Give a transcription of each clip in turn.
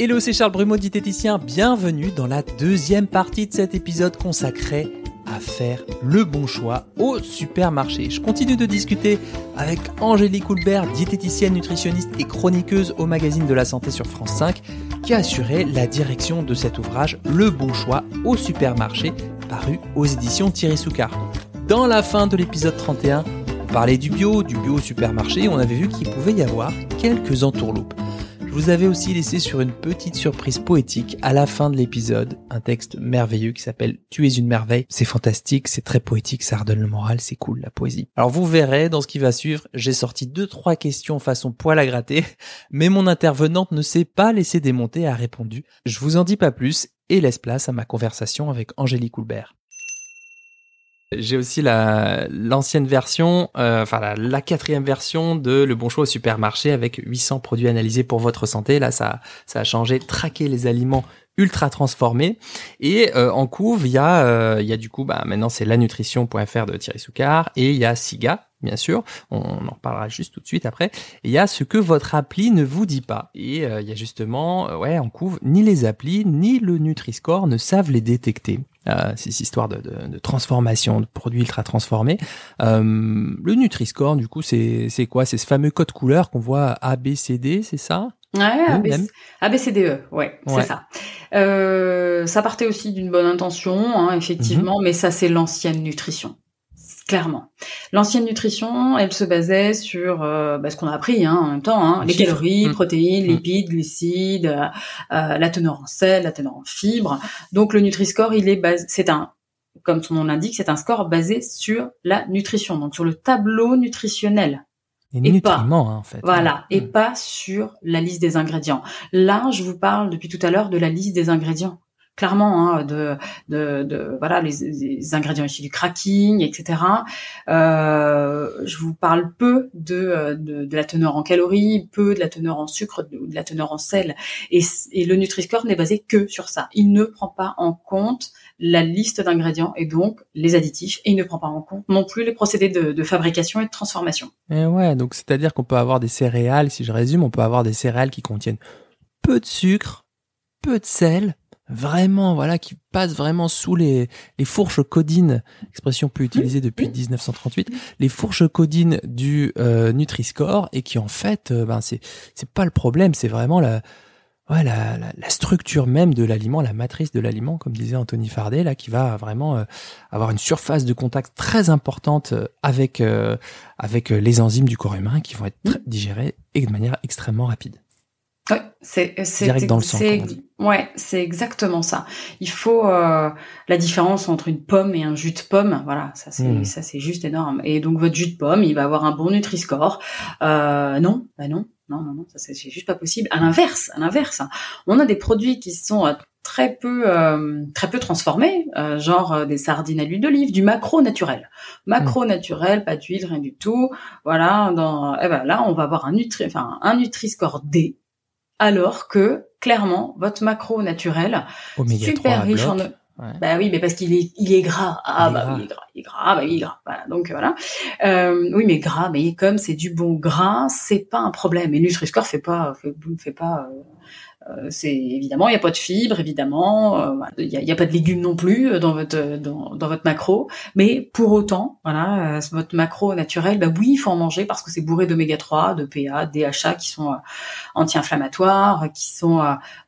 Hello, c'est Charles Brumeau, diététicien. Bienvenue dans la deuxième partie de cet épisode consacré à faire le bon choix au supermarché. Je continue de discuter avec Angélique Houlbert, diététicienne, nutritionniste et chroniqueuse au magazine de la santé sur France 5, qui a assuré la direction de cet ouvrage Le bon choix au supermarché, paru aux éditions Thierry Soucard. Dans la fin de l'épisode 31, on parlait du bio, du bio au supermarché, on avait vu qu'il pouvait y avoir quelques entourloupes. Vous avais aussi laissé sur une petite surprise poétique à la fin de l'épisode, un texte merveilleux qui s'appelle Tu es une merveille. C'est fantastique, c'est très poétique, ça redonne le moral, c'est cool la poésie. Alors vous verrez dans ce qui va suivre, j'ai sorti deux trois questions façon poil à gratter, mais mon intervenante ne s'est pas laissée démonter et a répondu. Je vous en dis pas plus et laisse place à ma conversation avec Angélique Houlbert. J'ai aussi la l'ancienne version, euh, enfin la, quatrième version de Le Bon Choix au supermarché avec 800 produits analysés pour votre santé. Là, ça ça a changé, traquer les aliments ultra transformés. Et euh, en couve, il y a euh, il y a du coup, bah maintenant c'est lanutrition.fr de Thierry Soucard et il y a Siga. Bien sûr, on en reparlera juste tout de suite après. il y a ce que votre appli ne vous dit pas. Et il y a justement, ouais, en couve, ni les applis ni le Nutri-Score ne savent les détecter euh, ces histoires de, de, de, transformation de produits ultra transformés. Euh, le Nutri-Score, du coup, c'est quoi? C'est ce fameux code couleur qu'on voit A, B, C, D, c'est ça? Ouais, A, B, C, D, E, ouais, c'est ça. Euh, ça partait aussi d'une bonne intention, hein, effectivement, mhm. mais ça, c'est l'ancienne nutrition clairement. L'ancienne nutrition, elle se basait sur euh, bah, ce qu'on a appris hein, en même temps, hein, les calories, mmh. protéines, mmh. lipides, glucides, euh, euh, la teneur en sel, la teneur en fibres. Donc le Nutri-Score, il est basé, c'est un, comme son nom l'indique, c'est un score basé sur la nutrition, donc sur le tableau nutritionnel. Et, pas, hein, en fait. Voilà, et mmh. pas sur la liste des ingrédients. Là, je vous parle depuis tout à l'heure de la liste des ingrédients clairement hein, de, de, de, voilà les, ingrédients issus du cracking, etc. Euh, je vous parle peu de, de, de, la teneur en calories, peu de la teneur en sucre, de, la teneur en sel. Et, le Nutri-Score n'est basé que sur ça. Il ne prend pas en compte la liste d'ingrédients et donc les additifs, et il ne prend pas en compte non plus les procédés de, de fabrication et de transformation. Et ouais, donc c'est-à-dire qu'on peut avoir des céréales, si je résume, on peut avoir des céréales qui contiennent peu de sucre, peu de sel, vraiment, voilà, qui passe vraiment sous les, les fourches codines, expression plus utilisée depuis 1938, les fourches codines du euh, Nutri-Score et qui en fait, euh, ben c'est c'est pas le problème, c'est vraiment la, ouais, la, la, structure même de l'aliment, la matrice de l'aliment, comme disait Anthony Fardet, là, qui va vraiment euh, avoir une surface de contact très importante avec avec les enzymes du corps humain qui vont être digérées et de manière extrêmement rapide. Ouais, c'est c'est dans le sang. Ouais, c'est exactement ça. Il faut euh, la différence entre une pomme et un jus de pomme. Voilà, ça c'est hmm. ça c'est juste énorme. Et donc votre jus de pomme, il va avoir un bon Nutri-Score. Euh, non, bah non, non, non, non, ça c'est juste pas possible. À l'inverse, à l'inverse, on a des produits qui sont euh, très peu euh, très peu transformés, euh, genre des sardines à l'huile d'olive, du macro naturel. Macro hmm. naturel, pas d'huile, rien du tout. Voilà, dans eh ben là, on va avoir un nutri enfin un Nutri-Score D alors que clairement votre macro naturel super riche en bah oui, mais parce qu'il est, il est gras. Ah bah oui, il est gras, il est gras, bah oui, il est gras. Voilà, donc voilà. Euh, oui, mais gras, mais comme c'est du bon gras, c'est pas un problème. Et Nutri-Score fait pas, fait, fait pas euh, c'est évidemment il n'y a pas de fibres, évidemment, euh, il n'y a, a, pas de légumes non plus euh, dans votre dans, dans votre macro, mais pour autant, voilà, votre macro naturel, bah oui, il faut en manger parce que c'est bourré d'oméga 3, de PA, DHA qui sont anti-inflammatoires, qui sont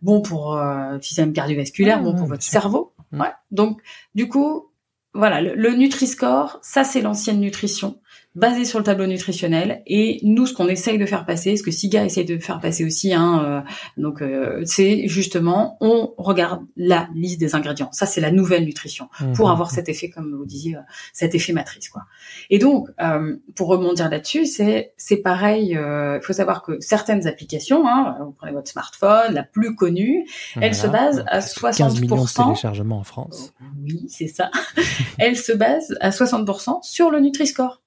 bons pour le système cardiovasculaire, bons pour votre cerveau. Ouais. Donc du coup, voilà, le, le Nutri-Score, ça c'est l'ancienne nutrition basé sur le tableau nutritionnel. Et nous, ce qu'on essaye de faire passer, ce que SIGA essaye de faire passer aussi, hein, euh, donc euh, c'est justement, on regarde la liste des ingrédients. Ça, c'est la nouvelle nutrition mmh, pour mmh, avoir mmh. cet effet, comme vous disiez, euh, cet effet matrice, quoi. Et donc, pour rebondir là-dessus, c'est c'est pareil. Il faut savoir que certaines applications, hein, vous prenez votre smartphone, la plus connue, elle se base à 60%. 15 millions de téléchargements en France. Oui, c'est ça. elle se base à 60% sur le Nutri-Score.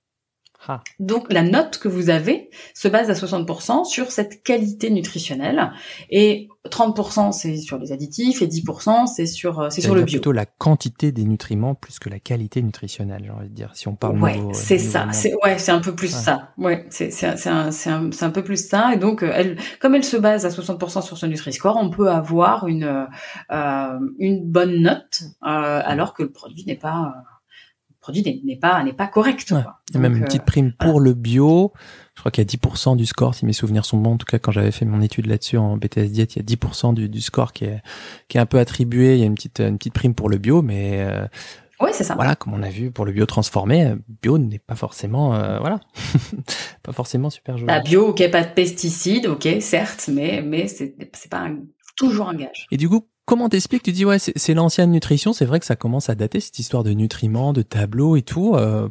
Ah. Donc la note que vous avez se base à 60% sur cette qualité nutritionnelle et 30% c'est sur les additifs et 10% c'est sur euh, c'est sur le bio. plutôt la quantité des nutriments plus que la qualité nutritionnelle, j'ai envie de dire si on parle Ouais, c'est ça, c'est ouais, c'est un peu plus ça. Ouais, c'est c'est c'est un c'est un, un, peu plus ça et donc euh, elle comme elle se base à 60% sur ce Nutri-Score, on peut avoir une euh, une bonne note euh, alors que le produit n'est pas produit n'est pas n'est pas correct. Il y a même une petite euh, prime pour le bio. Je crois qu'il y a 10% du score, si mes souvenirs sont bons. En tout cas, quand j'avais fait mon étude là-dessus en BTS diète, il y a 10% du, du score qui est qui est un peu attribué. Il y a une petite une petite prime pour le bio, mais euh, oui, c'est ça. Voilà, comme on a vu pour le bio transformé, bio n'est pas forcément, euh, voilà, pas forcément super joli. Bah, bio, ok, pas de pesticides, ok, certes, mais mais c'est c'est pas toujours un gage. Et du coup, Comment t'expliques Tu dis ouais, c'est l'ancienne nutrition. C'est vrai que ça commence à dater cette histoire de nutriments, de tableaux et tout. Euh,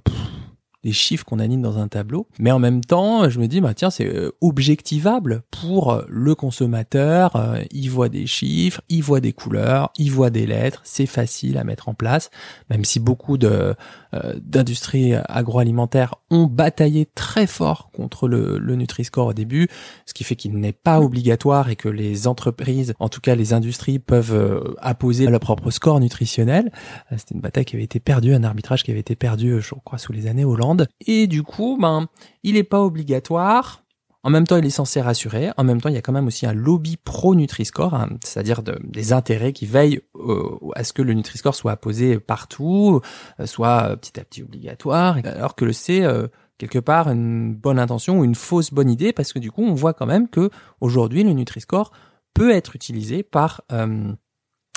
des chiffres qu'on anime dans un tableau. Mais en même temps, je me dis, bah tiens, c'est euh, objectivable pour le consommateur. Euh, il voit des chiffres, il voit des couleurs, il voit des lettres. C'est facile à mettre en place, même si beaucoup de euh, d'industries agroalimentaires ont bataillé très fort contre le, le Nutri-Score au début, ce qui fait qu'il n'est pas obligatoire et que les entreprises, en tout cas les industries, peuvent apposer leur propre score nutritionnel. C'était une bataille qui avait été perdue, un arbitrage qui avait été perdu, je crois, sous les années Hollande. Et du coup, ben, il n'est pas obligatoire. En même temps, il est censé rassurer. En même temps, il y a quand même aussi un lobby pro Nutri-Score, hein, c'est-à-dire des intérêts qui veillent euh, à ce que le Nutri-Score soit apposé partout, euh, soit petit à petit obligatoire, alors que le c'est euh, quelque part une bonne intention ou une fausse bonne idée, parce que du coup, on voit quand même que aujourd'hui, le Nutri-Score peut être utilisé par euh,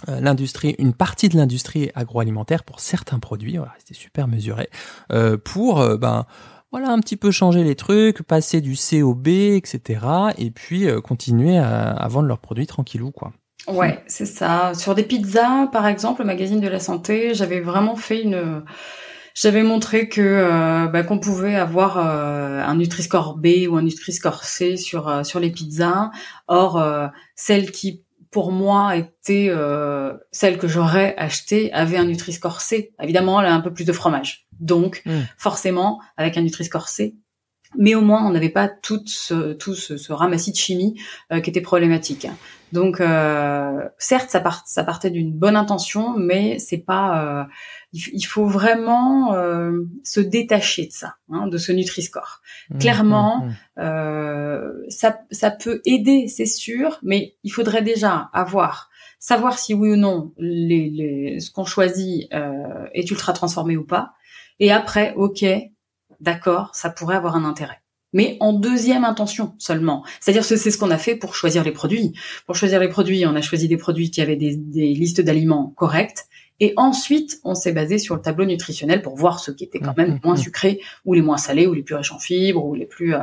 l'industrie, une partie de l'industrie agroalimentaire pour certains produits, voilà, c'était super mesuré, euh, pour euh, ben voilà un petit peu changer les trucs, passer du C au B, etc. Et puis continuer à, vendre leurs produits tranquillou quoi. Ouais, c'est ça. Sur des pizzas, par exemple, le magazine de la santé, j'avais vraiment fait une j'avais montré que bah, qu'on pouvait avoir un Nutri-Score B ou un Nutri-Score C sur sur les pizzas. Or, celles qui pour moi était euh, celle que j'aurais achetée avait un Nutri-Score C. Évidemment, elle a un peu plus de fromage. Donc, hmm. forcément, avec un Nutri-Score C, mais au moins on n'avait pas tout ce, tout ce, ramassis de chimie euh, qui était problématique. Donc euh, certes ça, part, ça partait d'une bonne intention, mais c'est pas il, faut vraiment euh, se détacher de ça, hein, de ce Nutri-Score. Mmh, Clairement, mmh, mmh. Euh, ça, ça peut aider, c'est sûr, mais il faudrait déjà avoir savoir si oui ou non les, les, ce qu'on choisit euh, est ultra transformé ou pas. Et après, ok, d'accord, ça pourrait avoir un intérêt mais en deuxième intention seulement. C'est-à-dire que c'est ce qu'on a fait pour choisir les produits. Pour choisir les produits, on a choisi des produits qui avaient des, des listes d'aliments correctes et ensuite, on s'est basé sur le tableau nutritionnel pour voir ce qui était quand même mmh, moins mmh. sucré, ou les moins salés, ou les plus riches en fibres, ou les plus, euh,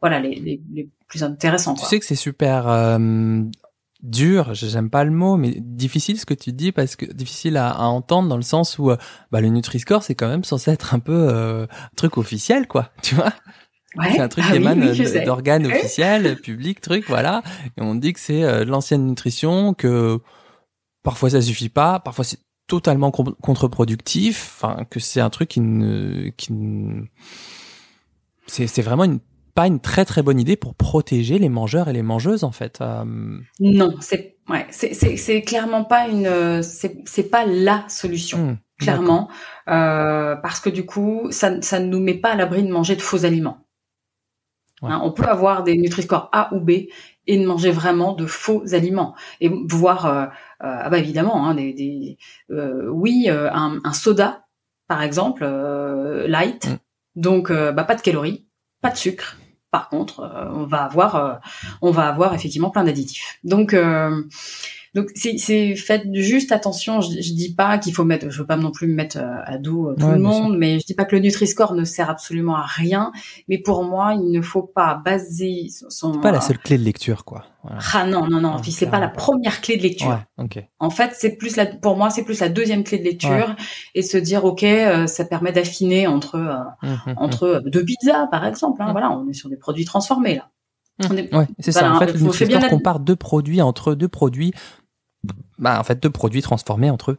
voilà, les, les, les, plus intéressants. Tu sais que c'est super euh, dur, j'aime pas le mot, mais difficile ce que tu dis parce que difficile à, à entendre dans le sens où euh, bah, le Nutri-Score c'est quand même censé être un peu un truc officiel, quoi. Tu vois? Ouais. C'est un truc ah qui émane d'organes officiels, publics, truc, voilà. Et on dit que c'est de l'ancienne nutrition, que parfois ça suffit pas, parfois c'est totalement contre-productif, enfin que c'est un truc qui ne, qui ne... c'est vraiment une pas une très très bonne idée pour protéger les mangeurs et les mangeuses en fait. Euh. Non, c'est ouais, c'est c'est clairement pas une c'est pas la solution. Mmh, clairement, euh, parce que du coup, ça, ça ne nous met pas à l'abri de manger de faux aliments. Hein, on peut avoir des Nutri-Score A ou B et de manger vraiment de faux aliments et voir euh, ah bah évidemment, hein, des, des oui, un, un, soda par exemple light, mm. donc bah, pas de calories, pas de sucre. Par contre, on va avoir, on va avoir effectivement plein d'additifs. Donc donc c'est faites juste attention. Je, je dis pas qu'il faut mettre, je veux pas non plus me mettre euh, à dos euh, tout le monde, mais je dis pas que le Nutri-Score ne sert absolument à rien. Mais pour moi, il ne faut pas baser son. C'est pas la seule clé de lecture, quoi. Ah non non non, puis c'est pas la première clé de lecture. Ouais, En fait, c'est plus la, pour moi, c'est plus la deuxième clé de lecture et se dire ok, euh, ça permet d'affiner entre hum, hum, hum. entre deux pizzas par exemple. Hein, voilà, on est sur des produits transformés là. Ouais, c'est ça. En fait, Nutri-Score compare deux produits entre deux produits bah, en fait, deux produits transformés entre eux.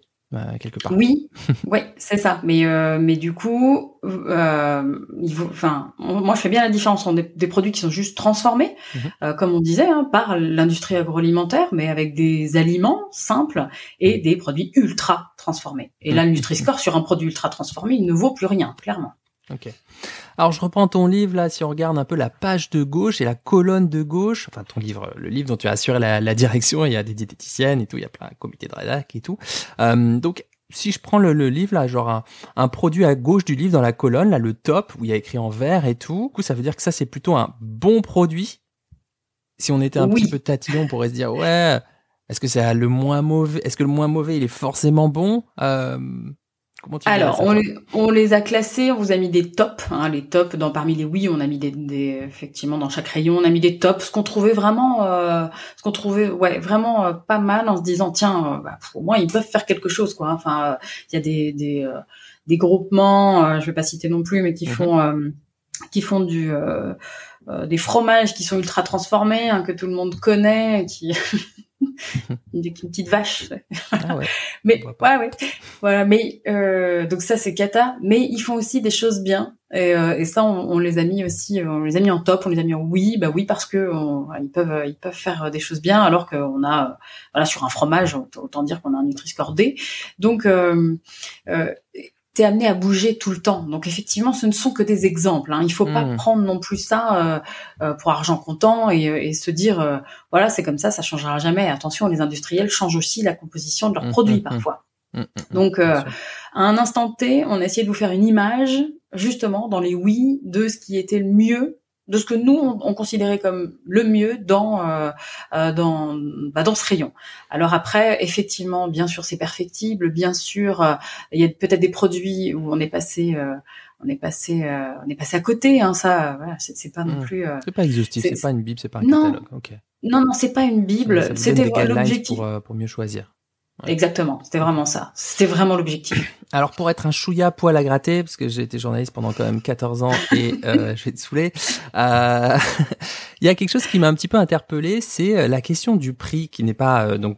quelque part. Oui, ouais, c'est ça. Mais mais du coup, il faut, enfin, moi je fais bien la différence entre des, produits qui sont juste transformés, mhm. comme on disait, hein, par l'industrie agroalimentaire, mais avec des aliments simples et des produits ultra transformés. Et là, le Nutri-Score sur un produit ultra transformé, il ne vaut plus rien, clairement. Ok. Alors je reprends ton livre là, si on regarde un peu la page de gauche et la colonne de gauche, enfin ton livre, le livre dont tu as assuré la, direction, il y a des diététiciennes et tout, il y a plein de comités de rédac et tout. Euh, donc si je prends le, livre là, genre un, produit à gauche du livre dans la colonne, là le top où il y a écrit en vert et tout, du coup ça veut dire que ça c'est plutôt un bon produit? Si on était un petit peu tatillon, on pourrait se dire ouais, est-ce que c'est le moins mauvais Est-ce que le moins mauvais il est forcément bon? Euh, alors, on les, on les, a classés, on vous a mis des tops, hein, les tops dans parmi les oui, on a mis des, des, effectivement dans chaque rayon, on a mis des tops, ce qu'on trouvait vraiment, euh, ce qu'on trouvait ouais vraiment euh, pas mal en se disant tiens, euh, bah, au moins ils peuvent faire quelque chose quoi. Enfin, il y a des des, des groupements, je vais pas citer non plus, mais qui mhm. font qui font du des fromages qui sont ultra transformés, hein, que tout le monde connaît, qui une, petite vache. Ah ouais. mais ouais, ouais. Voilà. Mais euh, donc ça c'est cata. Mais ils font aussi des choses bien. Et, euh, et ça on, on, les a mis aussi, on les a mis en top, on les a mis en oui, bah oui parce que ils peuvent ils peuvent faire des choses bien alors qu'on a voilà sur un fromage autant dire qu'on a un Nutri-Score D. Donc euh, euh t'es amené à bouger tout le temps. Donc effectivement, ce ne sont que des exemples. Hein. Il faut pas hmm. prendre non plus ça euh, euh, pour argent comptant et, et se dire euh, voilà c'est comme ça, ça changera jamais. Attention, les industriels changent aussi la composition de leurs hmm, produits hmm, parfois. Donc à un instant T, on a essayé de vous faire une image justement dans les oui de ce qui était le mieux de ce que nous on, considérait comme le mieux dans euh, euh, dans bah, dans ce rayon. Alors après, effectivement, bien sûr, c'est perfectible. Bien sûr, euh, il y a peut-être des produits où on est passé on est passé on est passé à côté. Hein, ça, voilà, c'est pas non mmh. plus. c'est pas exhaustif, c'est pas une bible, c'est pas un catalogue. Non, non, non, c'est pas une bible. C'était l'objectif pour, pour mieux choisir. Exactement, c'était vraiment ça. C'était vraiment l'objectif. Alors pour être un chouïa poil à gratter, parce que j'ai été journaliste pendant quand même 14 ans et euh, je vais te saouler, euh, il y a quelque chose qui m'a un petit peu interpellé, c'est euh, la question du prix qui n'est pas euh, donc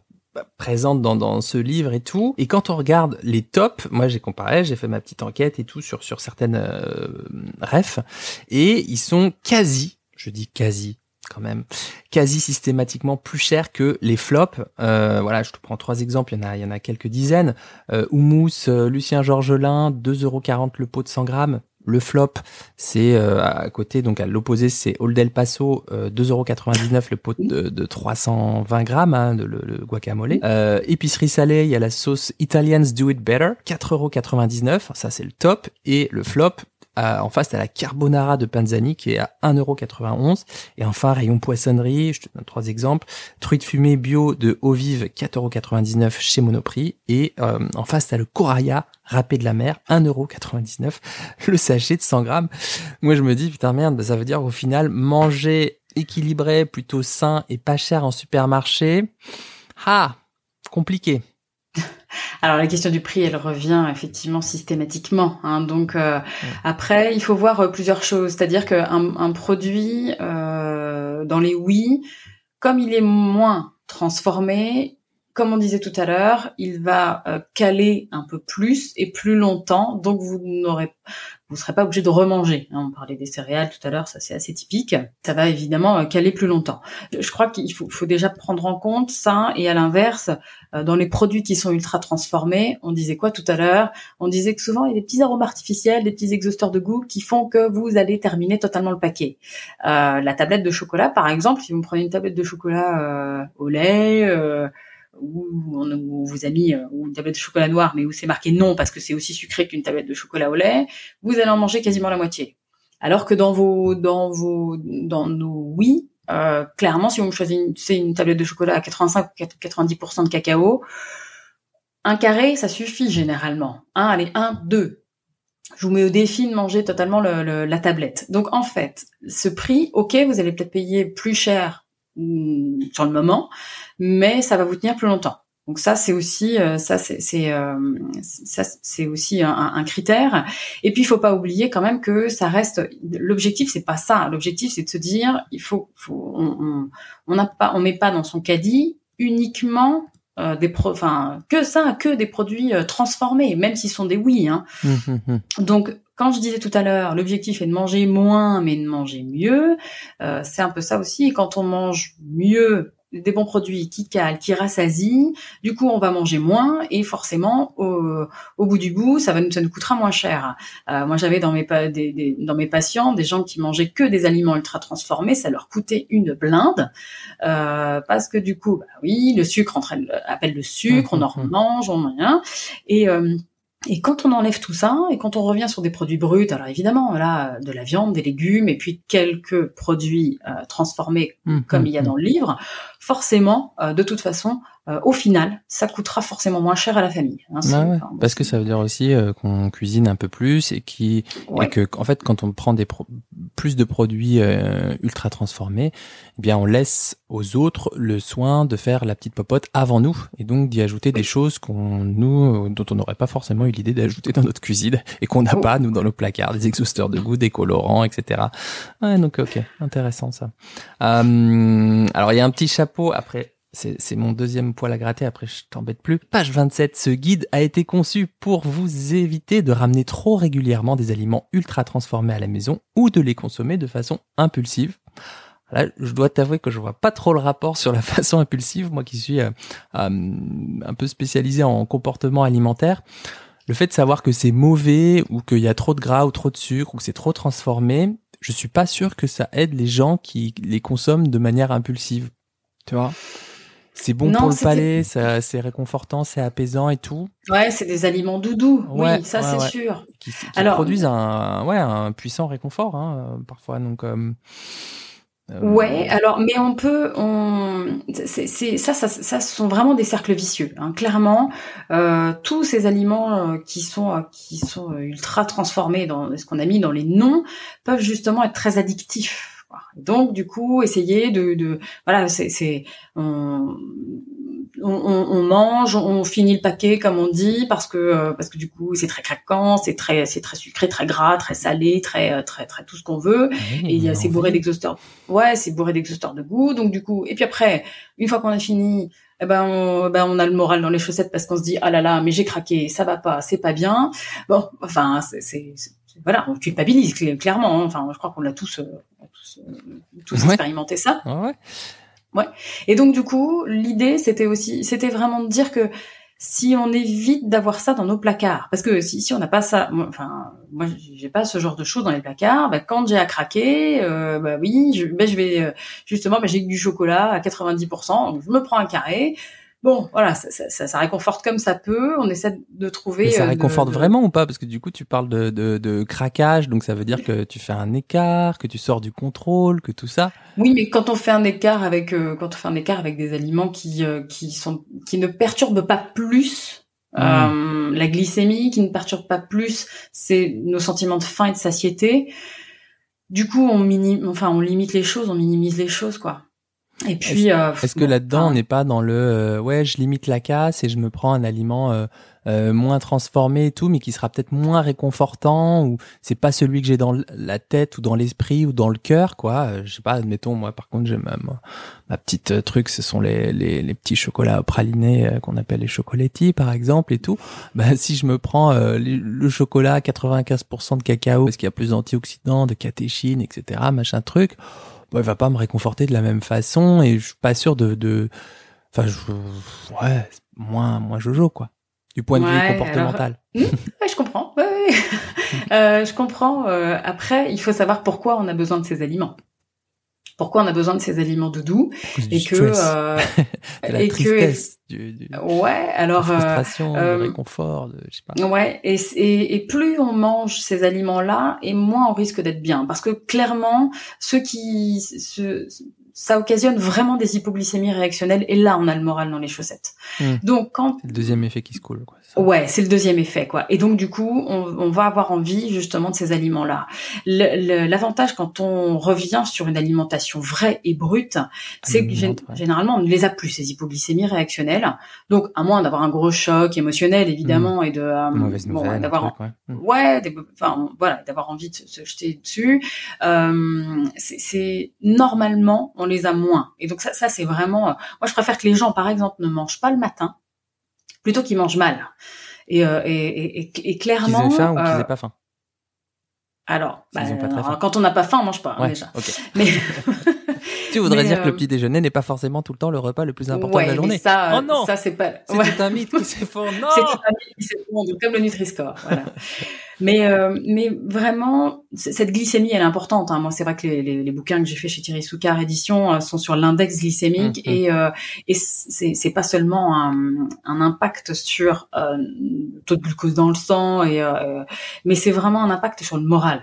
présente dans, dans ce livre et tout. Et quand on regarde les tops, moi j'ai comparé, j'ai fait ma petite enquête et tout sur sur certaines euh, refs, et ils sont quasi, je dis quasi, quand même quasi systématiquement plus cher que les flops. Euh, voilà, je te prends trois exemples, il y en a, il y en a quelques dizaines. Euh, Oumous, euh, Lucien Georgelin, 2,40€ le pot de 100 grammes. Le flop, c'est euh, à côté, donc à l'opposé, c'est Old El Paso, euh, 2,99€ le pot de, de 320 grammes, hein, de, le, le guacamole. Euh, épicerie salée, il y a la sauce Italians Do It Better, 4,99€, ça c'est le top. Et le flop, en face, t'as la carbonara de Panzani qui est à 1,91€. Et enfin, rayon poissonnerie, je te donne trois exemples. Truite fumée bio de Eau Vive, 4,99€ chez Monoprix. Et euh, en face, t'as le Coraya râpé de la mer, 1,99€. Le sachet de 100 grammes. Moi, je me dis, putain merde, ça veut dire au final, manger équilibré, plutôt sain et pas cher en supermarché. Ah, compliqué. Alors la question du prix, elle revient effectivement systématiquement. Hein. Donc euh, après, il faut voir euh, plusieurs choses. C'est-à-dire qu'un un produit euh, dans les oui, comme il est moins transformé, comme on disait tout à l'heure, il va caler un peu plus et plus longtemps. Donc vous n'aurez vous serez pas obligé de remanger. Hein, on parlait des céréales tout à l'heure, ça c'est assez typique. Ça va évidemment euh, caler plus longtemps. Je crois qu'il faut, faut, déjà prendre en compte ça. Et à l'inverse, euh, dans les produits qui sont ultra transformés, on disait quoi tout à l'heure? On disait que souvent il y a des petits arômes artificiels, des petits exhausteurs de goût qui font que vous allez terminer totalement le paquet. Euh, la tablette de chocolat, par exemple, si vous prenez une tablette de chocolat au lait où on, vous a mis euh, une tablette de chocolat noir, mais où c'est marqué non parce que c'est aussi sucré qu'une tablette de chocolat au lait, vous allez en manger quasiment la moitié. Alors que dans vos, dans vos, dans nos oui, euh, clairement, si vous choisissez une, tablette de chocolat à 85 ou 90% de cacao, un carré, ça suffit généralement. Un, allez, un, deux. Je vous mets au défi de manger totalement la tablette. Donc en fait, ce prix, ok, vous allez peut-être payer plus cher mm, sur le moment, mais ça va vous tenir plus longtemps. Donc ça c'est aussi euh, ça c'est euh, ça c'est aussi un, un, critère. Et puis il faut pas oublier quand même que ça reste l'objectif c'est pas ça. L'objectif c'est de se dire il faut faut on on n'a pas on met pas dans son caddie uniquement euh, des pro enfin que ça, que des produits euh, transformés, même s'ils sont des oui. Hein. Hum, hum, hum. Donc quand je disais tout à l'heure, l'objectif est de manger moins, mais de manger mieux. Euh, c'est un peu ça aussi. Quand on mange mieux, des bons produits qui calent, qui rassasient. Du coup, on va manger moins et forcément, au, bout du bout, ça va nous, ça nous coûtera moins cher. Euh, moi, j'avais dans mes des, dans mes patients des gens qui mangeaient que des aliments ultra transformés, ça leur coûtait une blinde euh, parce que du coup, bah oui, le sucre entraîne, appelle le sucre, on en mmh, mmh, mmh. mange, on rien et euh, et quand on enlève tout ça, et quand on revient sur des produits bruts, alors évidemment, voilà, de la viande, des légumes, et puis quelques produits euh, transformés, mmh, comme mmh, il y a mmh. dans le livre, forcément, euh, de toute façon, euh, au final, ça coûtera forcément moins cher à la famille. Hein, parce que ça veut dire aussi qu'on cuisine un peu plus et, qui, et que, en fait, quand on prend des plus de produits euh, ultra transformés, eh bien, on laisse aux autres le soin de faire la petite popote avant nous et donc d'y ajouter des choses qu'on nous dont on n'aurait pas forcément eu l'idée d'ajouter dans notre cuisine et qu'on n'a pas nous dans nos placards, des exhausteurs de goût, des colorants, etc. Ouais, donc ok, intéressant ça. alors il y a un petit chapeau après c'est mon deuxième poil à gratter, après je t'embête plus. Page 27, ce guide a été conçu pour vous éviter de ramener trop régulièrement des aliments ultra transformés à la maison ou de les consommer de façon impulsive. Là, je dois t'avouer que je vois pas trop le rapport sur la façon impulsive, moi qui suis euh, euh, un peu spécialisé en comportement alimentaire. Le fait de savoir que c'est mauvais ou qu'il y a trop de gras ou trop de sucre ou que c'est trop transformé, je suis pas sûr que ça aide les gens qui les consomment de manière impulsive. Tu vois? C'est bon pour le palais, c'est réconfortant, c'est apaisant et tout. Ouais, c'est des aliments doudous. oui, ça c'est sûr. Qui, Alors, produisent un, ouais, un puissant réconfort hein, parfois. Donc. Euh, euh, ouais, alors mais on peut, on, c'est ça, ça, ça, sont vraiment des cercles vicieux. Hein. Clairement, euh, tous ces aliments qui sont qui sont ultra transformés dans ce qu'on a mis dans les noms peuvent justement être très addictifs. Donc du coup, essayer de, de voilà, c'est on, on, on, mange, on finit le paquet comme on dit parce que euh, parce que du coup c'est très craquant, c'est très c'est très sucré, très gras, très salé, très euh, très très tout ce qu'on veut. Ah et c'est bourré d'exhausteurs. Ouais, c'est bourré d'exhausteurs de goût. Donc du coup, et puis après, une fois qu'on a fini, eh ben on, ben on a le moral dans les chaussettes parce qu'on se dit ah là là, mais j'ai craqué, ça va pas, c'est pas bien. Bon, enfin c'est voilà, on culpabilise clairement. Hein. Enfin, je crois qu'on l'a tous, tous, expérimenté ça. Ouais. ouais. Et donc du coup, l'idée c'était aussi, c'était vraiment de dire que si on évite d'avoir ça dans nos placards, parce que si, si on n'a pas ça, enfin moi j'ai pas ce genre de choses dans les placards, bah, quand j'ai à craquer, euh, bah oui, je, bah, je vais euh, justement, bah, j'ai du chocolat à 90%, donc je me prends un carré, bon, voilà, ça, ça, ça, réconforte comme ça peut. On essaie de trouver. Mais ça euh, réconforte vraiment ou pas? Parce que du coup, tu parles de, de, de, craquage, donc ça veut dire que tu fais un écart, que tu sors du contrôle, que tout ça. Oui, mais quand on fait un écart avec euh, quand on fait un écart avec des aliments qui euh, qui sont qui ne perturbent pas plus. Mmh. la glycémie qui ne perturbe pas plus c'est nos sentiments de faim et de satiété du coup on minim enfin on limite les choses on minimise les choses quoi et puis, est-ce, euh, que là-dedans, on n'est pas dans le euh, ouais, je limite la casse et je me prends un aliment euh, euh, moins transformé et tout, mais qui sera peut-être moins réconfortant ou c'est pas celui que j'ai dans la tête ou dans l'esprit ou dans le cœur, quoi. je sais pas, admettons, moi, par contre, j'ai ma, ma petite truc, ce sont les, les, les petits chocolats pralinés qu'on appelle les chocolatis, par exemple, et tout. Bah, si je me prends le chocolat à 95% de cacao parce qu'il y a plus d'antioxydants, de catéchines, etc., machin truc ouais, va pas me réconforter de la même façon et je suis pas sûr de, de, enfin, je, ouais, moins, moins jojo quoi, du point de vue comportemental. Hmm, ouais, je comprends. Ouais, euh, je comprends. Euh, après, il faut savoir pourquoi on a besoin de ces aliments pourquoi on a besoin de ces aliments doudous et que euh, et tristesse, que du, ouais alors euh, frustration euh, réconfort de, je sais pas. ouais et, et, et, plus on mange ces aliments là et moins on risque d'être bien parce que clairement ceux qui se, ça occasionne vraiment des hypoglycémies réactionnelles et là on a le moral dans les chaussettes. Hmm. Donc quand le deuxième effet qui se coule quoi. Ouais, c'est le deuxième effet quoi. Et donc du coup, on, on va avoir envie justement de ces aliments là. L'avantage quand on revient sur une alimentation vraie et brute, c'est que généralement on ne les a plus ces hypoglycémies réactionnelles. Donc à moins d'avoir un gros choc émotionnel évidemment hmm. et de euh, bon, d'avoir ouais, hmm. ouais enfin voilà d'avoir envie de se jeter dessus. Euh, c'est normalement on les a moins. Et donc ça, ça c'est vraiment. moi, je préfère que les gens, par exemple, ne mangent pas le matin, plutôt qu'ils mangent mal. Et, et, et, clairement. Qu'ils aient faim ou qu'ils aient pas faim. Alors, bah, quand on n'a pas faim, on mange pas hein, déjà. Mais tu voudrais dire que le euh, petit déjeuner n'est pas forcément tout le temps le repas le plus important de la journée. ça, oh non, ça c'est pas. C'est un mythe qui s'effondre. Non. C'est un mythe qui s'effondre, comme le Nutri-Score. Voilà. mais euh, mais vraiment, cette glycémie, elle est importante. Hein. Moi, c'est vrai que les, les, les, bouquins que j'ai fait chez Thierry Soucard Édition euh, sont sur l'index glycémique mmh, mmh. et euh, et c'est c'est pas seulement un, un impact sur euh, le taux de glucose dans le sang et mais c'est vraiment un impact sur le moral.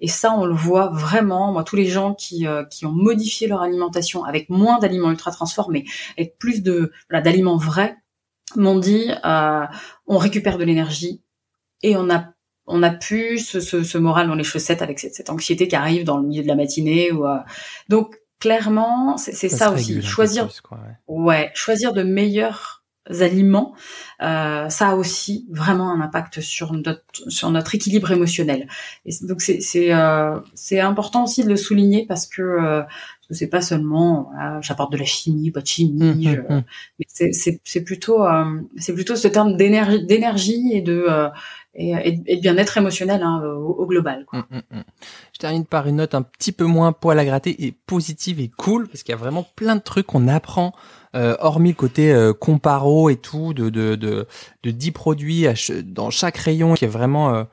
Et ça, on le voit vraiment. Moi, tous les gens qui, euh, qui ont modifié leur alimentation avec moins d'aliments ultra transformés, avec plus de voilà, d'aliments vrais, m'ont dit euh, on récupère de l'énergie et on a on a plus ce, ce, ce, moral dans les chaussettes avec cette, cette, anxiété qui arrive dans le milieu de la matinée. Ou, euh, Donc clairement, c'est ça, aussi. Choisir, ouais. choisir de meilleurs aliments, euh, ça a aussi vraiment un impact sur notre sur notre équilibre émotionnel. Et donc c'est c'est euh, c'est important aussi de le souligner parce que euh, c'est pas seulement j'apporte de la chimie, pas de chimie, mmh, mmh, mmh. mais c'est c'est c'est plutôt euh, c'est plutôt ce terme d'énergie d'énergie et de et, et, de bien-être émotionnel hein, au, global. Quoi. Je termine par une note un petit peu moins poil à gratter et positive et cool parce qu'il y a vraiment plein de trucs qu'on apprend euh, hormis le côté euh, comparo et tout, de, de, de, de 10 produits dans chaque rayon qui est vraiment euh,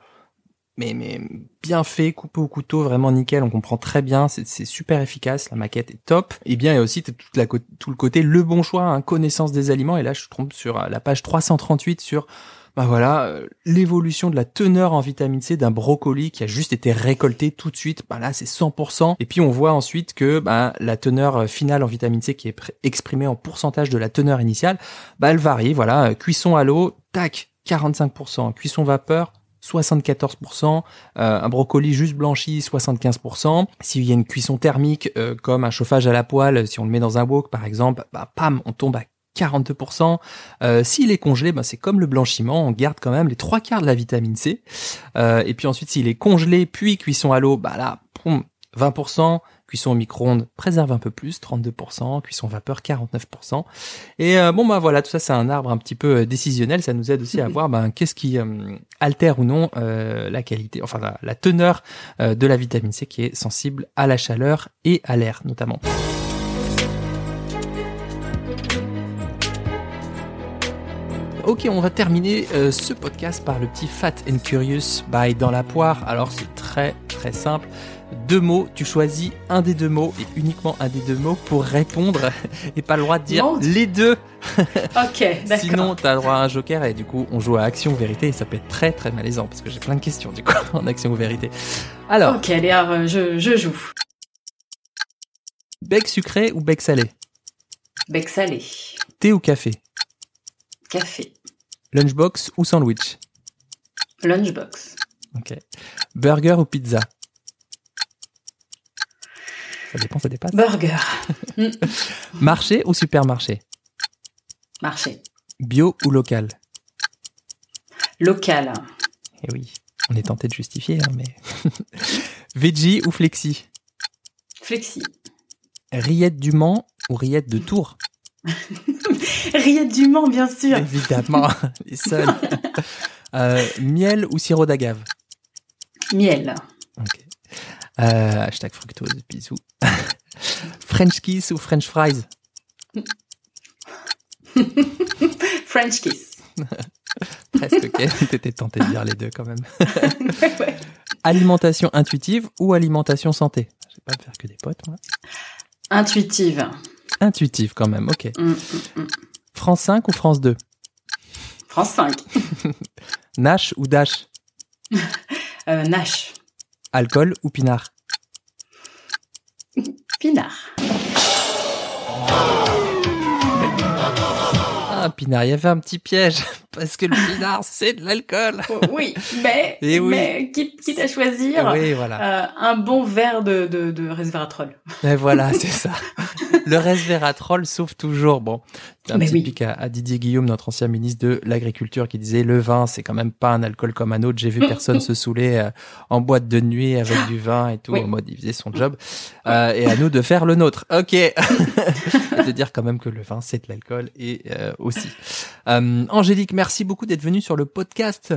mais, mais bien fait, coupé au couteau, vraiment nickel, on comprend très bien, c'est super efficace, la maquette est top. Et bien, il y a aussi tout le côté le bon choix, hein, connaissance des aliments. Et là, je trompe sur la page 338 sur bah voilà, euh, l'évolution de la teneur en vitamine C d'un brocoli qui a juste été récolté tout de suite, bah là c'est 100%. Et puis on voit ensuite que bah, la teneur euh, finale en vitamine C qui est exprimée en pourcentage de la teneur initiale, bah elle varie. Voilà, cuisson à l'eau, tac, 45%, cuisson vapeur, 74%, euh, un brocoli juste blanchi 75%. S'il y a une cuisson thermique comme un chauffage à la poêle, si on le met dans un wok par exemple, bah pam, on tombe à 42%. Euh, S'il est congelé, ben c'est comme le blanchiment, on garde quand même les trois quarts de la vitamine C. Euh, et puis ensuite, s'il est congelé puis cuisson à l'eau, bah là, 20%. Cuisson au micro-ondes préserve un peu plus, 32%. Cuisson vapeur, 49%. Et euh, bon bah voilà, tout ça c'est un arbre un petit peu euh, décisionnel. Ça nous aide aussi à voir ben, qu'est-ce qui euh, altère ou non la qualité, enfin la, la teneur de la vitamine C qui est sensible à la chaleur et à l'air notamment. Ok, on va terminer euh, ce podcast par le petit Fat and Curious by Dans la poire. Alors c'est très très simple. Deux mots, tu choisis un des deux mots et uniquement un des deux mots pour répondre et pas le droit de dire les deux. Ok, d'accord. Sinon, tu as le droit à un joker et du coup, on joue à action ou vérité et ça peut être très très malaisant parce que j'ai plein de questions du coup en action ou vérité. Alors. Ok, allez, alors, je, je joue. Bec sucré ou bec salé? Bec salé. Thé ou café? Café. Lunchbox ou sandwich Lunchbox. Ok. Burger ou pizza Ça dépend, ça dépasse. Burger. Marché ou supermarché Marché. Bio ou local Local. Eh oui, on est tenté de justifier, hein, mais. Veggie ou flexi Flexi. Rillette du Mans ou rillette de Tours Riette du Mans, bien sûr. Évidemment, les seuls. Euh, miel ou sirop d'agave? Miel. Ok. Euh, hashtag fructose, bisous. French kiss ou French fries? French kiss. Presque ok, t'étais tenté de dire les deux quand même. Alimentation intuitive ou alimentation santé? Je vais pas me faire que des potes moi. Intuitive. Intuitive quand même, ok. Mm, mm, mm. France 5 ou France 2 France 5. Nash ou Dash? Euh, Nash. Alcool ou pinard? Pinard. Ah, pinard, il y avait un petit piège. Parce que le pinard, c'est de l'alcool. Oh, oui, mais, Et oui. mais quitte, quitte, à choisir oui, voilà. euh, un bon verre de, de, de resveratrol. Et voilà, c'est ça. le resveratrol sauve toujours. Bon, un petit pic à, Didier Guillaume, notre ancien ministre de l'Agriculture, qui disait le vin, c'est quand même pas un alcool comme un autre. J'ai vu personne se saouler euh, en boîte de nuit avec du vin et tout. En mode, il faisait son job. Euh, et à nous de faire le nôtre. Ok. de dire quand même que le vin, c'est de l'alcool et euh, aussi. Angélique, merci beaucoup d'être venue sur le podcast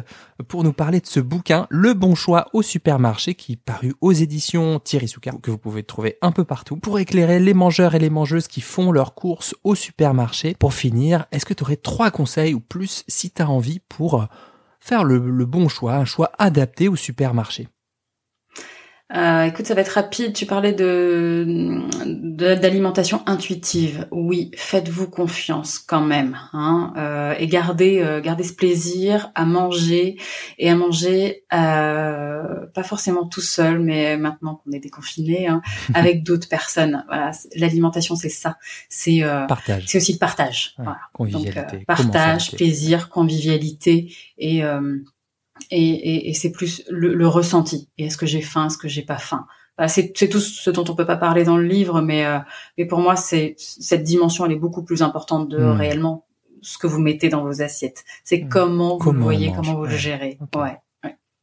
pour nous parler de ce bouquin, Le bon choix au supermarché, qui paru aux éditions Thierry Soucard, que vous pouvez trouver un peu partout, pour éclairer les mangeurs et les mangeuses qui font leurs courses au supermarché. Pour finir, est-ce que tu aurais trois conseils ou plus si tu as envie pour faire le bon choix, un choix adapté au supermarché? Euh, écoute, ça va être rapide. Tu parlais de d'alimentation intuitive. Oui, faites-vous confiance quand même, hein, euh, et gardez euh, gardez ce plaisir à manger et à manger euh, pas forcément tout seul, mais maintenant qu'on est déconfiné, hein, avec d'autres personnes. Voilà, l'alimentation c'est ça. C'est euh, partage. C'est aussi le partage. voilà. Convivialité. Donc, partage, plaisir, convivialité et et, et, c'est plus le, ressenti. Et est-ce que j'ai faim, est-ce que j'ai pas faim? Bah, C'est tout ce dont on peut pas parler dans le livre, mais euh, mais pour moi, c'est cette dimension, elle est beaucoup plus importante de hmm. réellement ce que vous mettez dans vos assiettes. C'est hmm. comment vous le voyez, comment vous le gérez. Ouais.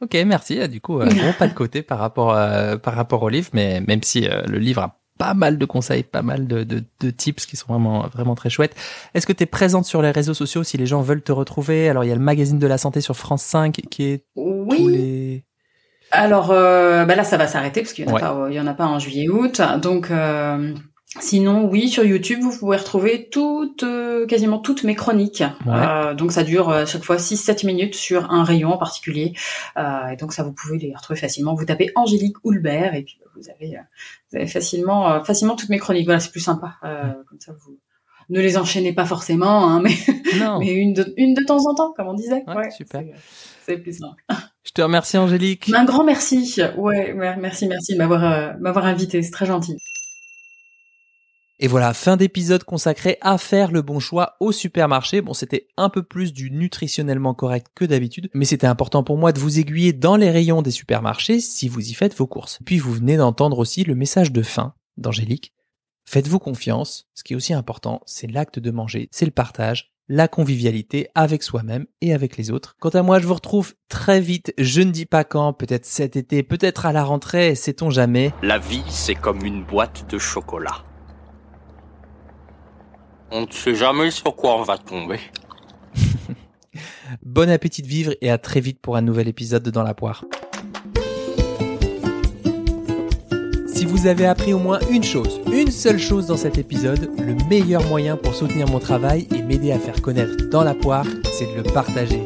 Ok, merci. Ah, du coup, euh, pas de côté par rapport euh, par rapport au livre, mais même si euh, le livre a pas mal de conseils, pas mal de, de, de tips qui sont vraiment vraiment très chouettes. Est-ce que tu es présente sur les réseaux sociaux si les gens veulent te retrouver? Alors il y a le magazine de la santé sur France 5 qui est oui. tous les alors euh, bah là ça va s'arrêter parce qu'il y en a pas il y en a pas en juillet août donc euh, Sinon, oui, sur YouTube, vous pouvez retrouver toutes, euh, quasiment toutes mes chroniques. Euh, donc, ça dure à chaque fois 6-7 minutes sur un rayon en particulier. Euh, et donc, ça, vous pouvez les retrouver facilement. Vous tapez Angélique Houlbert et puis vous avez, vous avez facilement, facilement toutes mes chroniques. Voilà, c'est plus sympa. comme ça, vous ne les enchaînez pas forcément, hein, mais, mais une, de, une de temps en temps, comme on disait. Ouais, super. C'est plus simple. Je te remercie, Angélique. Un grand merci. Ouais, merci, merci de m'avoir, m'avoir invité. C'est très gentil. Et voilà, fin d'épisode consacré à faire le bon choix au supermarché. Bon, c'était un peu plus du nutritionnellement correct que d'habitude, mais c'était important pour moi de vous aiguiller dans les rayons des supermarchés si vous y faites vos courses. Puis vous venez d'entendre aussi le message de fin d'Angélique. Faites-vous confiance. Ce qui est aussi important, c'est l'acte de manger, c'est le partage, la convivialité avec soi-même et avec les autres. Quant à moi, je vous retrouve très vite, je ne dis pas quand, peut-être cet été, peut-être à la rentrée, sait-on jamais. La vie, c'est comme une boîte de chocolat. On ne sait jamais sur quoi on va tomber. bon appétit de vivre et à très vite pour un nouvel épisode de Dans la poire. Si vous avez appris au moins une chose, une seule chose dans cet épisode, le meilleur moyen pour soutenir mon travail et m'aider à faire connaître Dans la poire, c'est de le partager